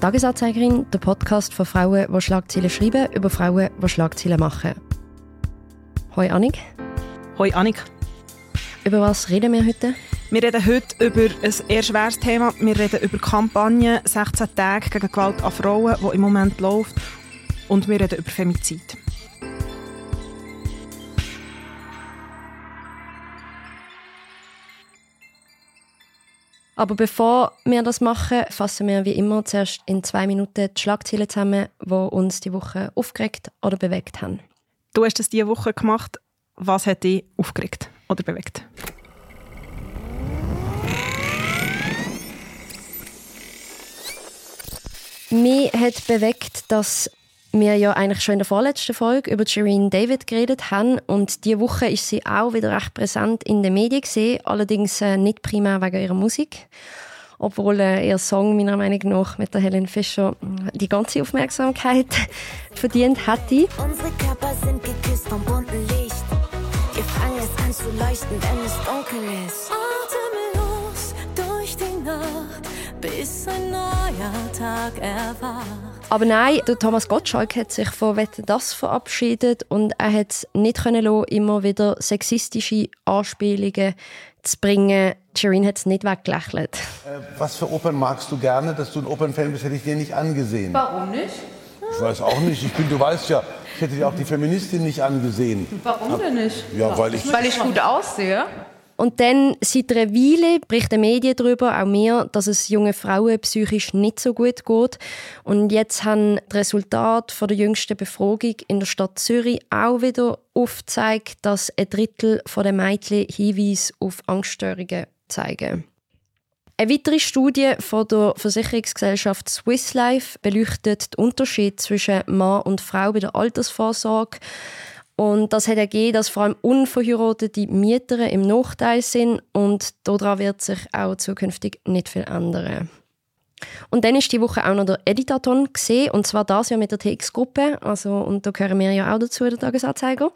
Tagesanzeigerin, der Podcast von Frauen, die Schlagzeilen schreiben, über Frauen, die Schlagzeilen machen. Hoi Annik. Hoi Annik. Über was reden wir heute? Wir reden heute über ein eher schweres Thema. Wir reden über die Kampagne 16 Tage gegen Gewalt an Frauen, die im Moment läuft. Und wir reden über Femizid. Aber bevor wir das machen, fassen wir wie immer zuerst in zwei Minuten die Schlagzeilen zusammen, die uns die Woche aufgeregt oder bewegt haben. Du hast es diese Woche gemacht. Was hat dich aufgeregt oder bewegt? Mich hat bewegt, dass wir ja eigentlich schon in der vorletzten Folge über Shireen David geredet haben und diese Woche ist sie auch wieder recht präsent in den Medien gesehen, allerdings äh, nicht primär wegen ihrer Musik, obwohl äh, ihr Song meiner Meinung nach mit der Helen Fischer äh, die ganze Aufmerksamkeit verdient hätte. Unsere Körper sind geküsst vom bunten Licht. Wir fangen es an zu leuchten, wenn es dunkel ist. Atemlos durch die Nacht, bis ein neuer Tag erwacht. Aber nein, der Thomas Gottschalk hat sich von Wetten das verabschiedet und er hat es nicht können lassen, immer wieder sexistische Anspielungen zu bringen. Shirin hat es nicht weggelächelt. Äh, was für Opern magst du gerne? Dass du ein Opernfan bist, hätte ich dir nicht angesehen. Warum nicht? Ich weiß auch nicht. Ich bin, du weißt ja, ich hätte dir auch die Feministin nicht angesehen. Warum denn nicht? Ja, weil ich... Weil ich gut aussehe? Und dann seit einer Weile berichten Medien darüber, auch mir, dass es jungen Frauen psychisch nicht so gut geht. Und jetzt haben die Resultate von der jüngsten Befragung in der Stadt Zürich auch wieder aufgezeigt, dass ein Drittel der Mädchen Hinweise auf Angststörungen zeigen. Eine weitere Studie von der Versicherungsgesellschaft Swiss Life beleuchtet den Unterschied zwischen Mann und Frau bei der Altersvorsorge. Und das hat ergeben, dass vor allem unverheiratete Mieter im Nachteil sind und daran wird sich auch zukünftig nicht viel ändern. Und dann ist die Woche auch noch der Editaton gesehen und zwar das ja mit der TX-Gruppe, also und da gehören wir ja auch dazu, der Tagesanzeiger.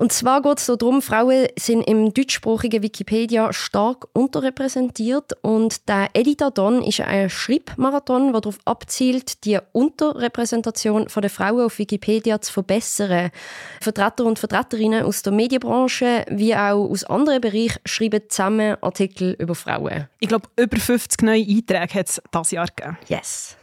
Und zwar geht es darum, Frauen sind im deutschsprachigen Wikipedia stark unterrepräsentiert und der Editathon ist ein Schreibmarathon, der darauf abzielt, die Unterrepräsentation der Frauen auf Wikipedia zu verbessern. Vertreter und Vertreterinnen aus der Medienbranche wie auch aus anderen Bereichen schreiben zusammen Artikel über Frauen. Ich glaube, über 50 neue Einträge hat es dieses Jahr gegeben. Yes.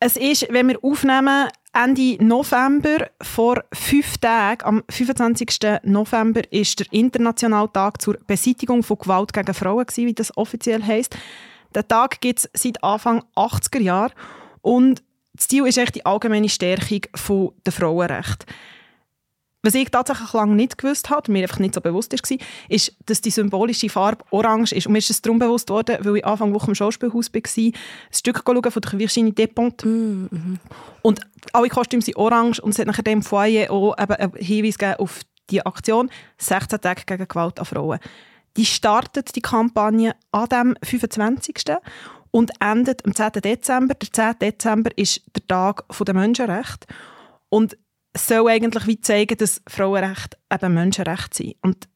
Es ist, wenn wir aufnehmen, Ende November, vor fünf Tagen, am 25. November, ist der internationale Tag zur Beseitigung von Gewalt gegen Frauen, wie das offiziell heißt. Den Tag gibt es seit Anfang 80er Jahre und das Ziel ist echt die allgemeine Stärkung der Frauenrechte. Was ich tatsächlich lange nicht gewusst habe, mir einfach nicht so bewusst war, ist, dass die symbolische Farbe orange ist. Und mir ist es darum bewusst worden, weil ich Anfang Woche im Schauspielhaus war, ein Stück schauen von der Virginie Despont. Mm -hmm. Und alle Kostüme sind orange und es hat nachher dem Foyer auch eben einen Hinweis auf die Aktion 16 Tage gegen Gewalt an Frauen. Die startet die Kampagne an dem 25. und endet am 10. Dezember. Der 10. Dezember ist der Tag der Menschenrechte. Und soll eigentlich wie zeigen, dass Frauenrechte eben Menschenrechte sind. Und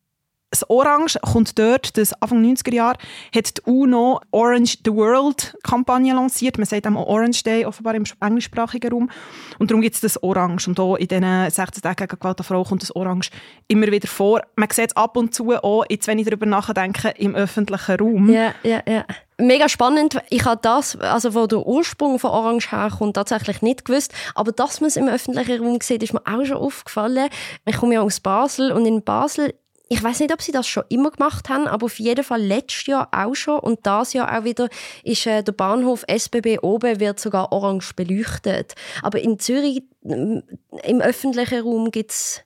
das Orange kommt dort, dass Anfang 90er Jahre hat die UNO Orange the World Kampagne lanciert. Man sagt auch Orange Day, offenbar im englischsprachigen Raum. Und darum gibt es das Orange. Und auch in diesen 16 Tagen gegen Gewalt an Frau kommt das Orange immer wieder vor. Man sieht es ab und zu auch, jetzt wenn ich darüber nachdenke, im öffentlichen Raum. Ja, ja, ja. Mega spannend. Ich habe das, also wo der Ursprung von Orange herkommt, tatsächlich nicht gewusst. Aber dass man es im öffentlichen Raum sieht, ist mir auch schon aufgefallen. Ich komme ja aus Basel und in Basel ich weiß nicht, ob sie das schon immer gemacht haben, aber auf jeden Fall letztes Jahr auch schon und das Jahr auch wieder ist äh, der Bahnhof SBB oben wird sogar orange beleuchtet. Aber in Zürich im öffentlichen Raum gibt es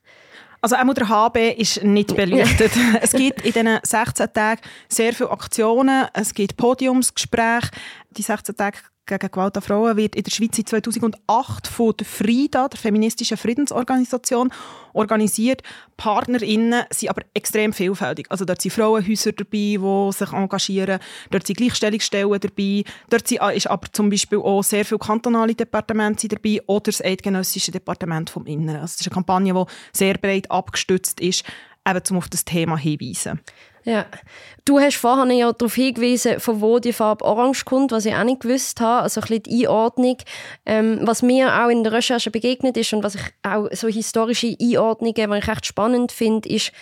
also auch der HB ist nicht beleuchtet. es gibt in diesen 16 Tagen sehr viele Aktionen, es gibt Podiumsgespräche. Die 16 Tage gegen Gewalt an Frauen wird in der Schweiz seit 2008 von der FRIDA, der feministischen Friedensorganisation, organisiert. PartnerInnen sind aber extrem vielfältig. Also dort sind Frauenhäuser dabei, die sich engagieren. Dort sind Gleichstellungsstellen dabei. Dort sind, ist aber zum Beispiel auch sehr viele kantonale Departemente dabei oder das Eidgenössische Departement vom Inneren. Also das ist eine Kampagne, die sehr breit abgestützt ist, eben um auf das Thema hinzuweisen. Ja. Du hast vorhin ja darauf hingewiesen, von wo die Farbe Orange kommt, was ich auch nicht gewusst habe. Also ein bisschen die Einordnung. Ähm, was mir auch in der Recherche begegnet ist und was ich auch so historische Einordnungen, die ich recht spannend finde, ist,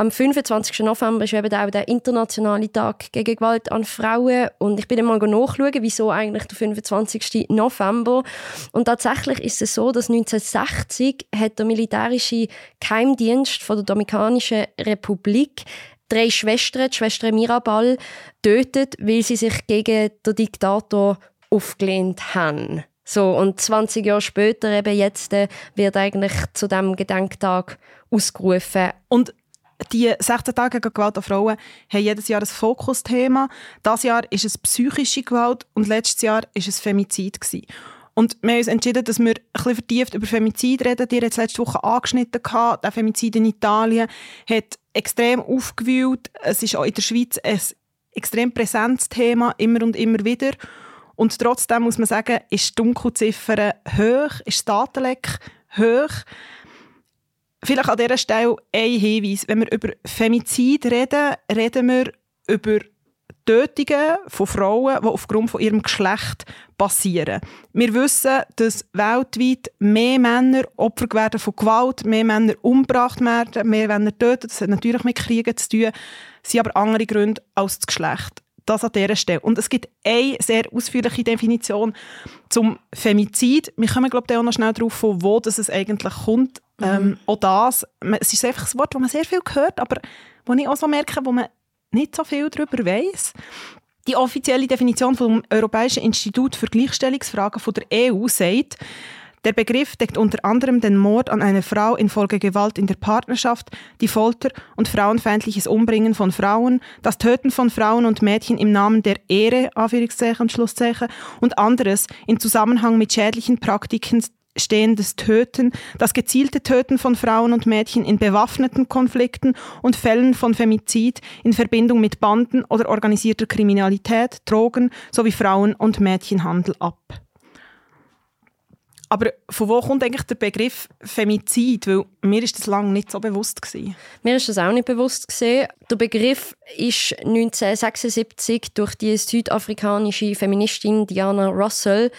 am 25. November ist eben auch der internationale Tag gegen Gewalt an Frauen und ich bin dann mal nachschauen, wieso eigentlich der 25. November und tatsächlich ist es so, dass 1960 hat der militärische Geheimdienst von der Dominikanischen Republik drei Schwestern, die Schwester Mirabal, tötet, weil sie sich gegen den Diktator aufgelehnt haben. So, und 20 Jahre später, eben jetzt, äh, wird eigentlich zu dem Gedenktag ausgerufen. Und die 16 Tage gegen Gewalt an Frauen haben jedes Jahr ein Fokusthema. Das Jahr ist es psychische Gewalt und letztes Jahr ist es Femizid. Gewesen. Und wir haben uns entschieden, dass wir ein vertieft über Femizid reden. Die hat letzte Woche angeschnitten. Der Femizid in Italien hat extrem aufgewühlt. Es ist auch in der Schweiz ein extrem präsentes Thema, immer und immer wieder. Und trotzdem muss man sagen, ist die Dunkelziffer hoch, ist das Datenleck hoch. Vielleicht an dieser Stelle ein Hinweis. Wenn wir über Femizid reden, reden wir über Tötungen von Frauen, die aufgrund von ihrem Geschlecht passieren. Wir wissen, dass weltweit mehr Männer Opfer werden von Gewalt, mehr Männer umgebracht werden, mehr Männer töten. Das hat natürlich mit Kriegen zu tun, sind aber andere Gründe als das Geschlecht. Das an dieser Stelle. Und es gibt eine sehr ausführliche Definition zum Femizid. Wir kommen, glaube ich, auch noch schnell darauf, von wo das es eigentlich kommt. Mhm. Ähm, auch das, es ist einfach ein Wort, das man sehr viel hört, aber wo ich auch so merke, wo man nicht so viel darüber weiß. Die offizielle Definition vom Europäischen Institut für Gleichstellungsfragen von der EU sagt, der Begriff deckt unter anderem den Mord an einer Frau infolge Gewalt in der Partnerschaft, die Folter und frauenfeindliches Umbringen von Frauen, das Töten von Frauen und Mädchen im Namen der Ehre, Anführungszeichen, Schlusszeichen, und anderes in Zusammenhang mit schädlichen Praktiken stehendes Töten, das gezielte Töten von Frauen und Mädchen in bewaffneten Konflikten und Fällen von Femizid in Verbindung mit Banden oder organisierter Kriminalität, Drogen sowie Frauen- und Mädchenhandel ab. Aber von wo kommt eigentlich der Begriff Femizid? Weil mir ist das lange nicht so bewusst gewesen. Mir ist das auch nicht bewusst gewesen. Der Begriff ist 1976 durch die südafrikanische Feministin Diana Russell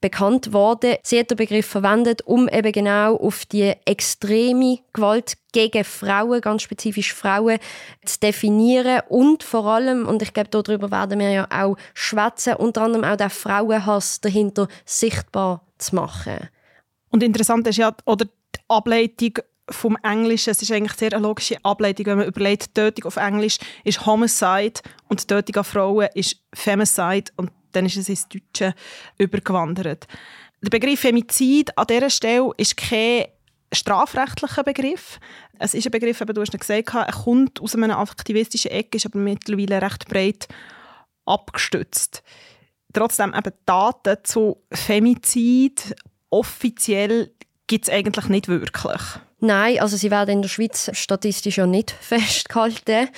bekannt worden. Sie hat den Begriff verwendet, um eben genau auf die extreme Gewalt gegen Frauen, ganz spezifisch Frauen, zu definieren und vor allem, und ich glaube, darüber werden wir ja auch schwätzen, unter anderem auch den Frauenhass dahinter sichtbar zu machen. Und interessant ist ja, oder die Ableitung vom Englischen, es ist eigentlich sehr eine logische Ableitung, wenn man überlegt, Tötung auf Englisch ist Homicide und Tötung an Frauen ist Femicide und dann ist es ins Deutsche übergewandert. Der Begriff Femizid an dieser Stelle ist kein strafrechtlicher Begriff. Es ist ein Begriff, eben, du hast gesagt, er kommt aus einer aktivistischen Ecke, ist aber mittlerweile recht breit abgestützt. Trotzdem eben Daten zu Femizid offiziell gibt es eigentlich nicht wirklich. Nein, also sie werden in der Schweiz statistisch ja nicht festgehalten.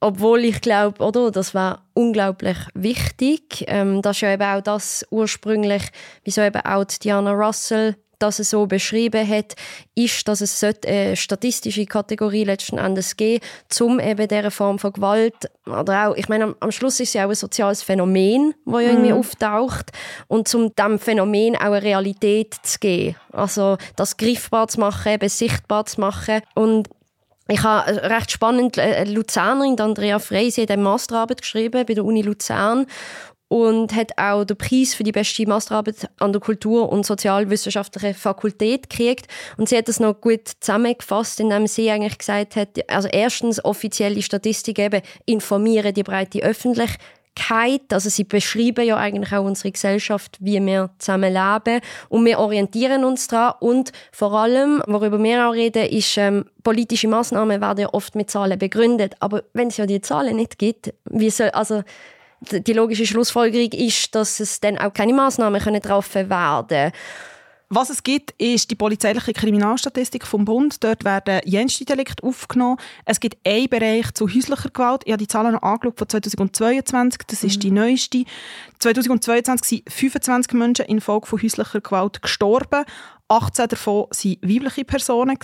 Obwohl ich glaube, oder, das war unglaublich wichtig. Ähm, das ist ja eben auch das ursprünglich, wieso eben auch Diana Russell das es so beschrieben hat, ist, dass es eine statistische Kategorie letzten Endes geben um eben dieser Form von Gewalt, oder auch, ich meine, am, am Schluss ist es ja auch ein soziales Phänomen, das ja irgendwie mm. auftaucht, und um diesem Phänomen auch eine Realität zu geben. Also, das griffbar zu machen, eben sichtbar zu machen. Und ich habe recht spannend eine Luzernerin, Andrea Frey, sie hat eine Masterarbeit geschrieben bei der Uni Luzern und hat auch den Preis für die beste Masterarbeit an der Kultur- und sozialwissenschaftlichen Fakultät gekriegt. Und sie hat das noch gut zusammengefasst, indem sie eigentlich gesagt hat, also erstens offizielle Statistik eben informieren die breite Öffentlichkeit also sie beschreiben ja eigentlich auch unsere Gesellschaft, wie wir zusammen leben. Und wir orientieren uns daran. Und vor allem, worüber wir auch reden, ist, ähm, politische Maßnahmen werden ja oft mit Zahlen begründet, aber wenn es ja die Zahlen nicht gibt, wie soll, also die logische Schlussfolgerung ist, dass es dann auch keine Maßnahmen getroffen werden. können. Was es gibt, ist die polizeiliche Kriminalstatistik vom Bund. Dort werden jenste Delikte aufgenommen. Es gibt einen Bereich zu häuslicher Gewalt. Ich habe die Zahlen noch angeschaut von 2022. Das ist mhm. die neueste. 2022 sind 25 Menschen infolge von häuslicher Gewalt gestorben. 18 davon waren weibliche Personen.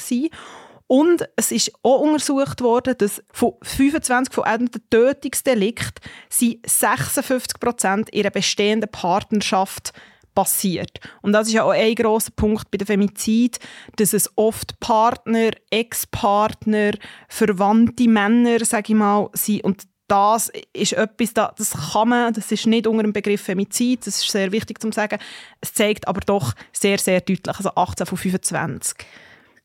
Und es ist auch untersucht worden, dass von 25 von Tötungsdelikten sind 56 Prozent ihrer bestehenden Partnerschaft passiert. Und das ist ja auch ein grosser Punkt bei der Femizid, dass es oft Partner, Ex-Partner, verwandte Männer, sage ich mal, sind. Und das ist etwas, das kann man, das ist nicht unter dem Begriff Femizid, das ist sehr wichtig zu sagen. Es zeigt aber doch sehr, sehr deutlich, also 18 von 25.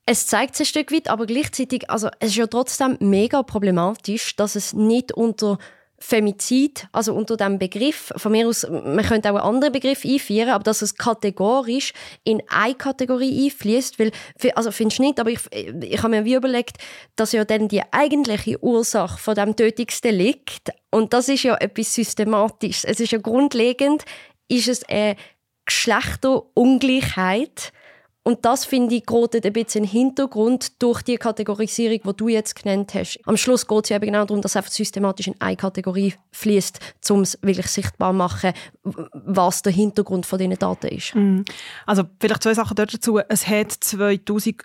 Es zeigt es ein Stück weit, aber gleichzeitig, also es ist ja trotzdem mega problematisch, dass es nicht unter Femizid, also unter dem Begriff, von mir aus, man könnte auch einen anderen Begriff einführen, aber dass es kategorisch in eine Kategorie einfließt, weil, also findest du nicht, aber ich, ich habe mir wie überlegt, dass ja dann die eigentliche Ursache von dem Tötungsdelikt, und das ist ja etwas Systematisches, es ist ja grundlegend, ist es eine Geschlechterungleichheit, und das finde ich gerade ein bisschen im Hintergrund durch die Kategorisierung, die du jetzt genannt hast. Am Schluss geht es ja eben genau darum, dass einfach systematisch in eine Kategorie fließt, um es wirklich sichtbar zu machen, was der Hintergrund von diesen Daten ist. Mhm. Also vielleicht zwei Sachen dazu. Es hat 2000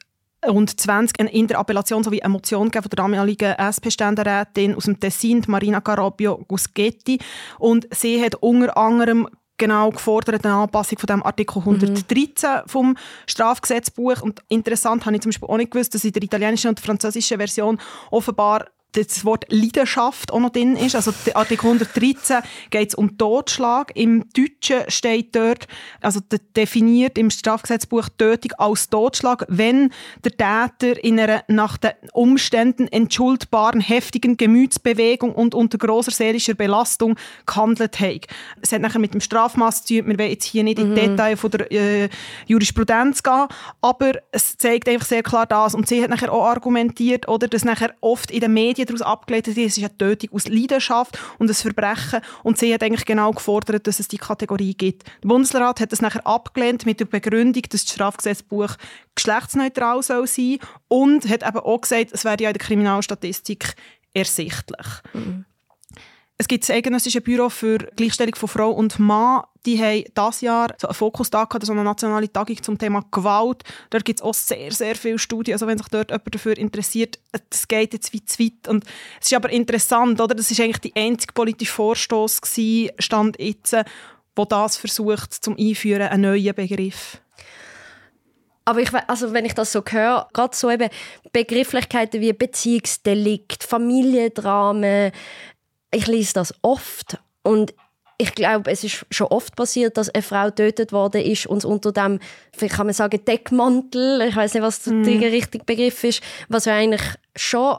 und 20 eine Interappellation sowie eine Motion von der damaligen SP-Ständerätin aus dem Tessin, Marina Carabio Guschetti. Und sie hat unter anderem genau gefordert eine Anpassung von dem Artikel 113 mhm. vom Strafgesetzbuch. Und interessant habe ich zum Beispiel auch nicht gewusst, dass in der italienischen und französischen Version offenbar das Wort Leidenschaft auch noch drin ist. Also Artikel 113 geht es um Totschlag. Im Deutschen steht dort, also definiert im Strafgesetzbuch Tötung als Totschlag, wenn der Täter in einer nach den Umständen entschuldbaren heftigen Gemütsbewegung und unter großer seelischer Belastung gehandelt hat. Es hat nachher mit dem Strafmaß zu tun. Wir wollen jetzt hier nicht in die mhm. Details von der äh, Jurisprudenz gehen, aber es zeigt einfach sehr klar das. Und sie hat nachher auch argumentiert, oder, dass nachher oft in den Medien Medien daraus abgeleitet ist, es ist eine Tötung aus Leidenschaft und ein Verbrechen. Und sie hat eigentlich genau gefordert, dass es die Kategorie gibt. Der Bundesrat hat das nachher abgelehnt mit der Begründung, dass das Strafgesetzbuch geschlechtsneutral soll sein und hat eben auch gesagt, es wäre ja in der Kriminalstatistik ersichtlich. Mhm. Es gibt das Eidgenössische Büro für Gleichstellung von Frau und Mann. Die haben dieses Jahr so einen Fokustag so eine nationale Tagung zum Thema Gewalt. Dort gibt es auch sehr, sehr viele Studien. Also wenn sich dort jemand dafür interessiert, das geht jetzt wie zu weit. Und es ist aber interessant, oder? Das ist eigentlich die einzige politische Vorstoß Stand jetzt, wo das versucht, zum Einführen, einen neuen Begriff. Aber ich, also wenn ich das so höre, gerade so eben Begrifflichkeiten wie Beziehungsdelikt, Familiendramen, ich lese das oft und ich glaube, es ist schon oft passiert, dass eine Frau getötet worden ist und unter dem, vielleicht kann man sagen, Deckmantel, ich weiß nicht, was mm. der richtige Begriff ist, was ja eigentlich schon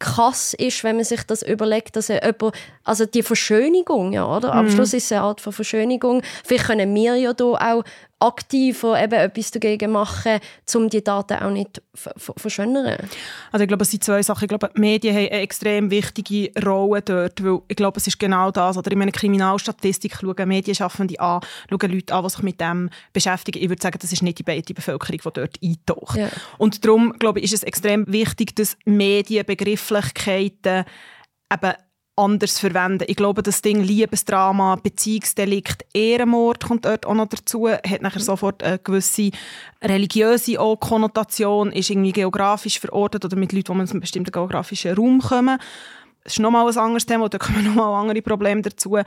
krass ist, wenn man sich das überlegt, dass jemand, also die Verschönigung, ja, oder? Am mm. Schluss ist es eine Art von Verschönigung. Vielleicht können wir ja da auch aktiver eben etwas dagegen machen, um die Daten auch nicht zu verschönern? Also ich glaube, es sind zwei Sachen. Ich glaube, die Medien haben eine extrem wichtige Rolle dort, weil ich glaube, es ist genau das. Oder in meiner Kriminalstatistik schauen Medienschaffende an, schauen Leute an, die sich mit dem beschäftigen. Ich würde sagen, das ist nicht die breite Bevölkerung, die dort eintaucht. Ja. Und darum, glaube ich, ist es extrem wichtig, dass Medienbegrifflichkeiten eben anders verwenden. Ich glaube, das Ding Liebesdrama, Beziehungsdelikt, Ehrenmord kommt dort auch noch dazu, hat nachher sofort eine gewisse religiöse Konnotation, ist irgendwie geografisch verortet oder mit Leuten, die aus einem bestimmten geografischen Raum kommen. Das ist nochmal ein anderes Thema, da kommen nochmal andere Probleme dazu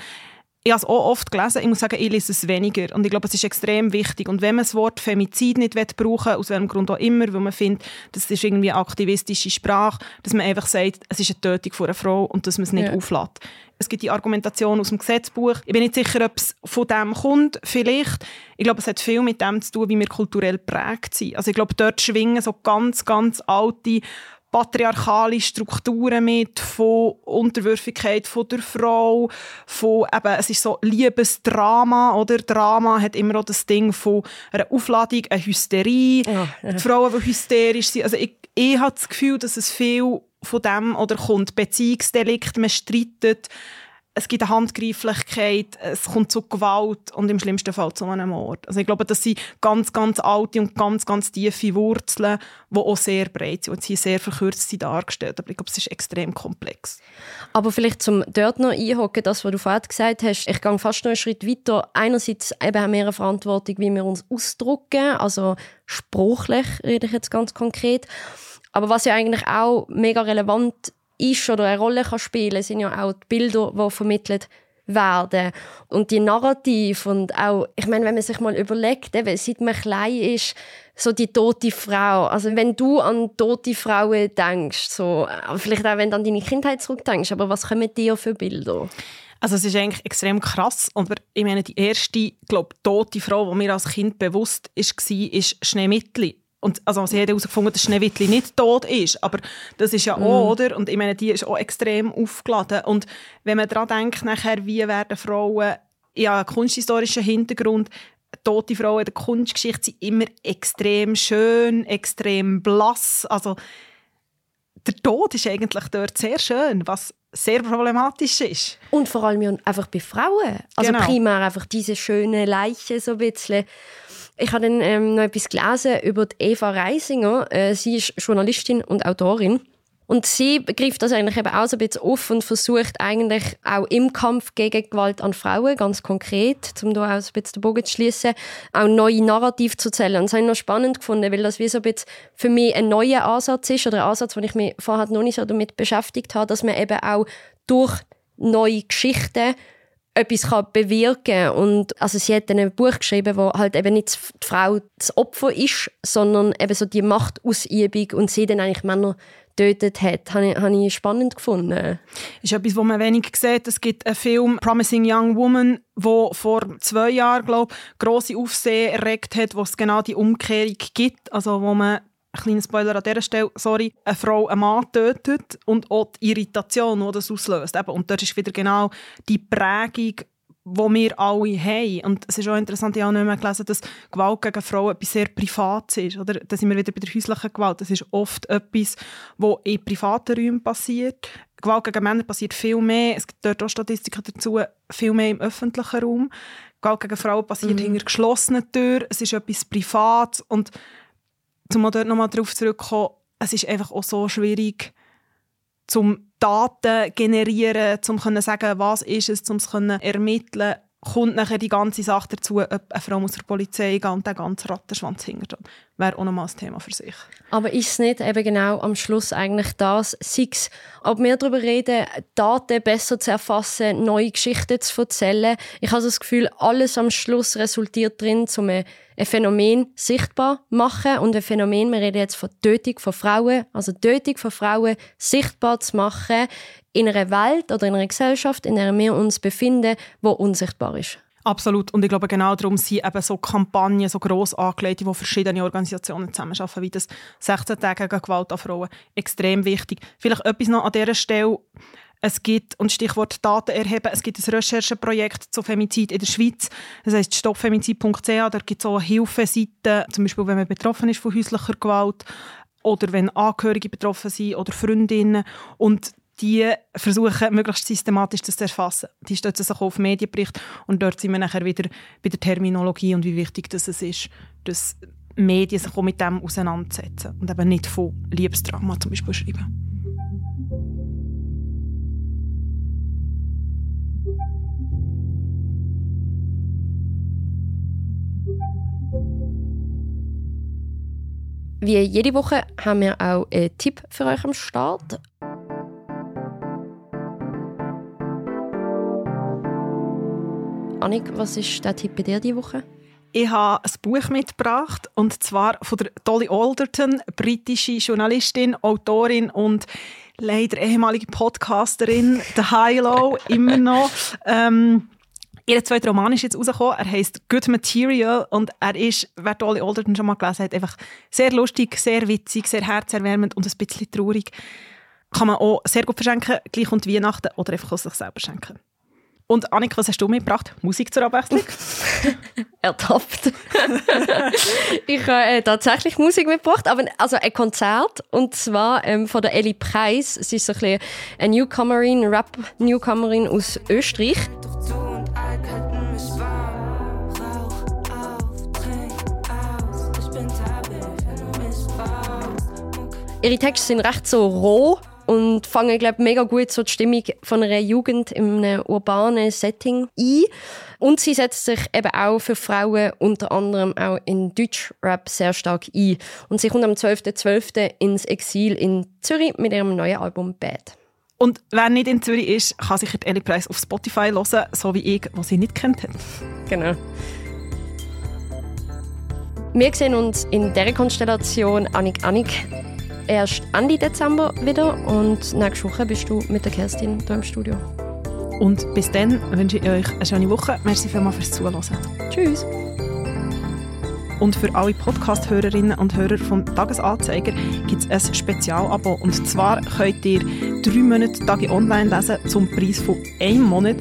ich habe es auch oft gelesen, ich muss sagen, ich lese es weniger. Und ich glaube, es ist extrem wichtig. Und wenn man das Wort Femizid nicht brauchen will, aus welchem Grund auch immer, weil man findet, das ist irgendwie eine aktivistische Sprache, dass man einfach sagt, es ist eine Tötung von einer Frau und dass man es nicht ja. auflädt. Es gibt die Argumentation aus dem Gesetzbuch. Ich bin nicht sicher, ob es von dem kommt, vielleicht. Ich glaube, es hat viel mit dem zu tun, wie wir kulturell prägt sind. Also ich glaube, dort schwingen so ganz, ganz alte patriarchale Strukturen mit, von Unterwürfigkeit von der Frau, von eben, es ist so Liebesdrama, oder? Drama hat immer auch das Ding von einer Aufladung, einer Hysterie, ja, ja. die Frauen, die hysterisch sind. Also ich, ich habe das Gefühl, dass es viel von dem oder kommt Beziehungsdelikt, man streitet, es gibt eine Handgreiflichkeit, es kommt zu Gewalt und im schlimmsten Fall zu einem Mord. Also ich glaube, das sind ganz, ganz alte und ganz, ganz tiefe Wurzeln, die auch sehr breit sind und hier sehr verkürzt sind dargestellt. Aber ich glaube, es ist extrem komplex. Aber vielleicht zum dort noch einhocken, das, was du vorhin gesagt hast, ich gehe fast noch einen Schritt weiter. Einerseits eben haben wir eine Verantwortung, wie wir uns ausdrücken, also sprachlich rede ich jetzt ganz konkret. Aber was ja eigentlich auch mega relevant ist oder eine Rolle kann spielen, sind ja auch die Bilder, die vermittelt werden. Und die Narrativ und auch, ich meine, wenn man sich mal überlegt, eben, seit man klein ist, so die tote Frau. Also wenn du an tote Frauen denkst, so, vielleicht auch wenn du an deine Kindheit zurückdenkst, aber was kommen dir für Bilder? Also es ist eigentlich extrem krass, aber ich meine, die erste, glaube tote Frau, die mir als Kind bewusst war, ist Schneemittel. Und also sie hat herausgefunden, dass Schneewittli nicht tot ist, aber das ist ja mm. auch, oder? Und ich meine, die ist auch extrem aufgeladen. Und wenn man daran denkt, nachher, wie werden Frauen ja, kunsthistorischen Hintergrund, tote Frauen in der Kunstgeschichte sind immer extrem schön, extrem blass. Also der Tod ist eigentlich dort sehr schön, was sehr problematisch ist. Und vor allem einfach bei Frauen. Also genau. primär einfach diese schöne Leiche so ein bisschen. Ich habe dann ähm, noch etwas gelesen über Eva Reisinger. Äh, sie ist Journalistin und Autorin. Und sie begreift das eigentlich eben auch so ein bisschen auf und versucht eigentlich auch im Kampf gegen Gewalt an Frauen, ganz konkret, um da auch ein bisschen den Bogen zu schließen, auch neue Narrativ zu erzählen. Und das habe ich noch spannend gefunden, weil das wie so ein bisschen für mich ein neuer Ansatz ist oder ein Ansatz, den ich mich vorher noch nicht so damit beschäftigt habe, dass man eben auch durch neue Geschichten etwas kann bewirken. Und also sie hat ein Buch geschrieben, wo halt eben nicht die Frau das Opfer ist, sondern eben so die Machtausübung und sie dann eigentlich Männer getötet hat, habe ich, habe ich spannend gefunden. Ist etwas, was man wenig sieht. Es gibt einen Film «Promising Young Woman», der vor zwei Jahren, glaube ich, Aufsehen erregt hat, wo es genau die Umkehrung gibt, also wo man ein kleiner Spoiler an dieser Stelle, sorry, eine Frau einen Mann tötet und auch die Irritation, die das auslöst. Und dort ist wieder genau die Prägung wo wir alle haben. Und es ist auch interessant, ich habe nicht mehr gelesen, dass Gewalt gegen Frauen etwas sehr Privates ist. Oder? Da sind wir wieder bei der häuslichen Gewalt. Das ist oft etwas, was in privaten Räumen passiert. Gewalt gegen Männer passiert viel mehr. Es gibt dort auch Statistiken dazu, viel mehr im öffentlichen Raum. Gewalt gegen Frauen passiert mhm. hinter geschlossenen Türen. Es ist etwas Privates. Und um dort nochmal darauf zurückzukommen, es ist einfach auch so schwierig, zum Daten generieren, um zu sagen, was ist es, um es zu ermitteln, kommt nachher die ganze Sache dazu, ob eine Frau aus der Polizei gehen und den ganzen Rattenschwanz hinter Wäre auch nochmal ein Thema für sich. Aber ist es nicht eben genau am Schluss eigentlich das, sei es, ob wir darüber reden, Daten besser zu erfassen, neue Geschichten zu erzählen. Ich habe das Gefühl, alles am Schluss resultiert darin, um ein Phänomen sichtbar machen. Und ein Phänomen, wir reden jetzt von Tötung von Frauen, also Tötung von Frauen sichtbar zu machen in einer Welt oder in einer Gesellschaft, in der wir uns befinden, wo unsichtbar ist. Absolut. Und ich glaube, genau darum sind eben so Kampagnen so gross angelegt, wo verschiedene Organisationen zusammenarbeiten, wie das 16 Tage gegen Gewalt an Frauen, extrem wichtig. Vielleicht etwas noch an dieser Stelle. Es gibt, und Stichwort Daten erheben, es gibt ein Rechercheprojekt zu Femizid in der Schweiz. Das heisst stoppfemizid.ch. Da gibt es auch Hilfeseiten, zum Beispiel, wenn man betroffen ist von häuslicher Gewalt oder wenn Angehörige betroffen sind oder Freundinnen. Und die versuchen, möglichst systematisch das zu erfassen. Die stützen sich auf Medienberichte und dort sind wir nachher wieder bei der Terminologie und wie wichtig das ist, dass Medien sich auch mit dem auseinandersetzen und eben nicht von Liebesdrama zum Beispiel schreiben. Wie jede Woche haben wir auch einen Tipp für euch am Start. Annik, was ist der Tipp bei dir diese Woche? Ich habe ein Buch mitgebracht und zwar von der Dolly Alderton, britische Journalistin, Autorin und leider ehemalige Podcasterin, The High Low, immer noch. Ähm, Ihr zweiter Roman ist jetzt rausgekommen. Er heißt Good Material und er ist, wer Dolly Alderton schon mal gelesen hat, einfach sehr lustig, sehr witzig, sehr herzerwärmend und ein bisschen traurig. Kann man auch sehr gut verschenken, gleich und Weihnachten oder einfach aus sich selber schenken. Und Annik, was hast du mitgebracht? Musik zur Abwechslung? Ertappt. ich habe äh, tatsächlich Musik mitgebracht, aber also ein Konzert und zwar ähm, von der Ellie Preis. Sie ist so ein eine Newcomerin, Rap-Newcomerin aus Österreich. Ihre Texte sind recht so roh und fangen, glaube mega gut so die Stimmung von einer Jugend in einem urbanen Setting ein. Und sie setzt sich eben auch für Frauen unter anderem auch in Deutschrap sehr stark ein. Und sie kommt am 12.12. .12. ins Exil in Zürich mit ihrem neuen Album Bad. Und wer nicht in Zürich ist, kann sich Ellie Price auf Spotify hören, so wie ich, was sie nicht kennt hat. Genau. Wir sehen uns in dieser Konstellation Annik Annik erst Ende Dezember wieder und nächste Woche bist du mit der Kerstin hier im Studio. Und bis dann wünsche ich euch eine schöne Woche. Merci vielmals fürs Zuhören. Tschüss. Und für alle Podcast-Hörerinnen und Hörer vom Tagesanzeiger gibt es ein Spezialabo. Und zwar könnt ihr drei Monate Tage online lesen zum Preis von einem Monat.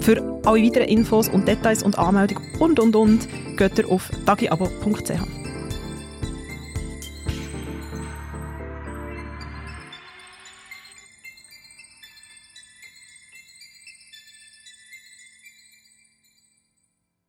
Für alle weiteren Infos und Details und Anmeldungen und und und geht ihr auf tagiabo.ch.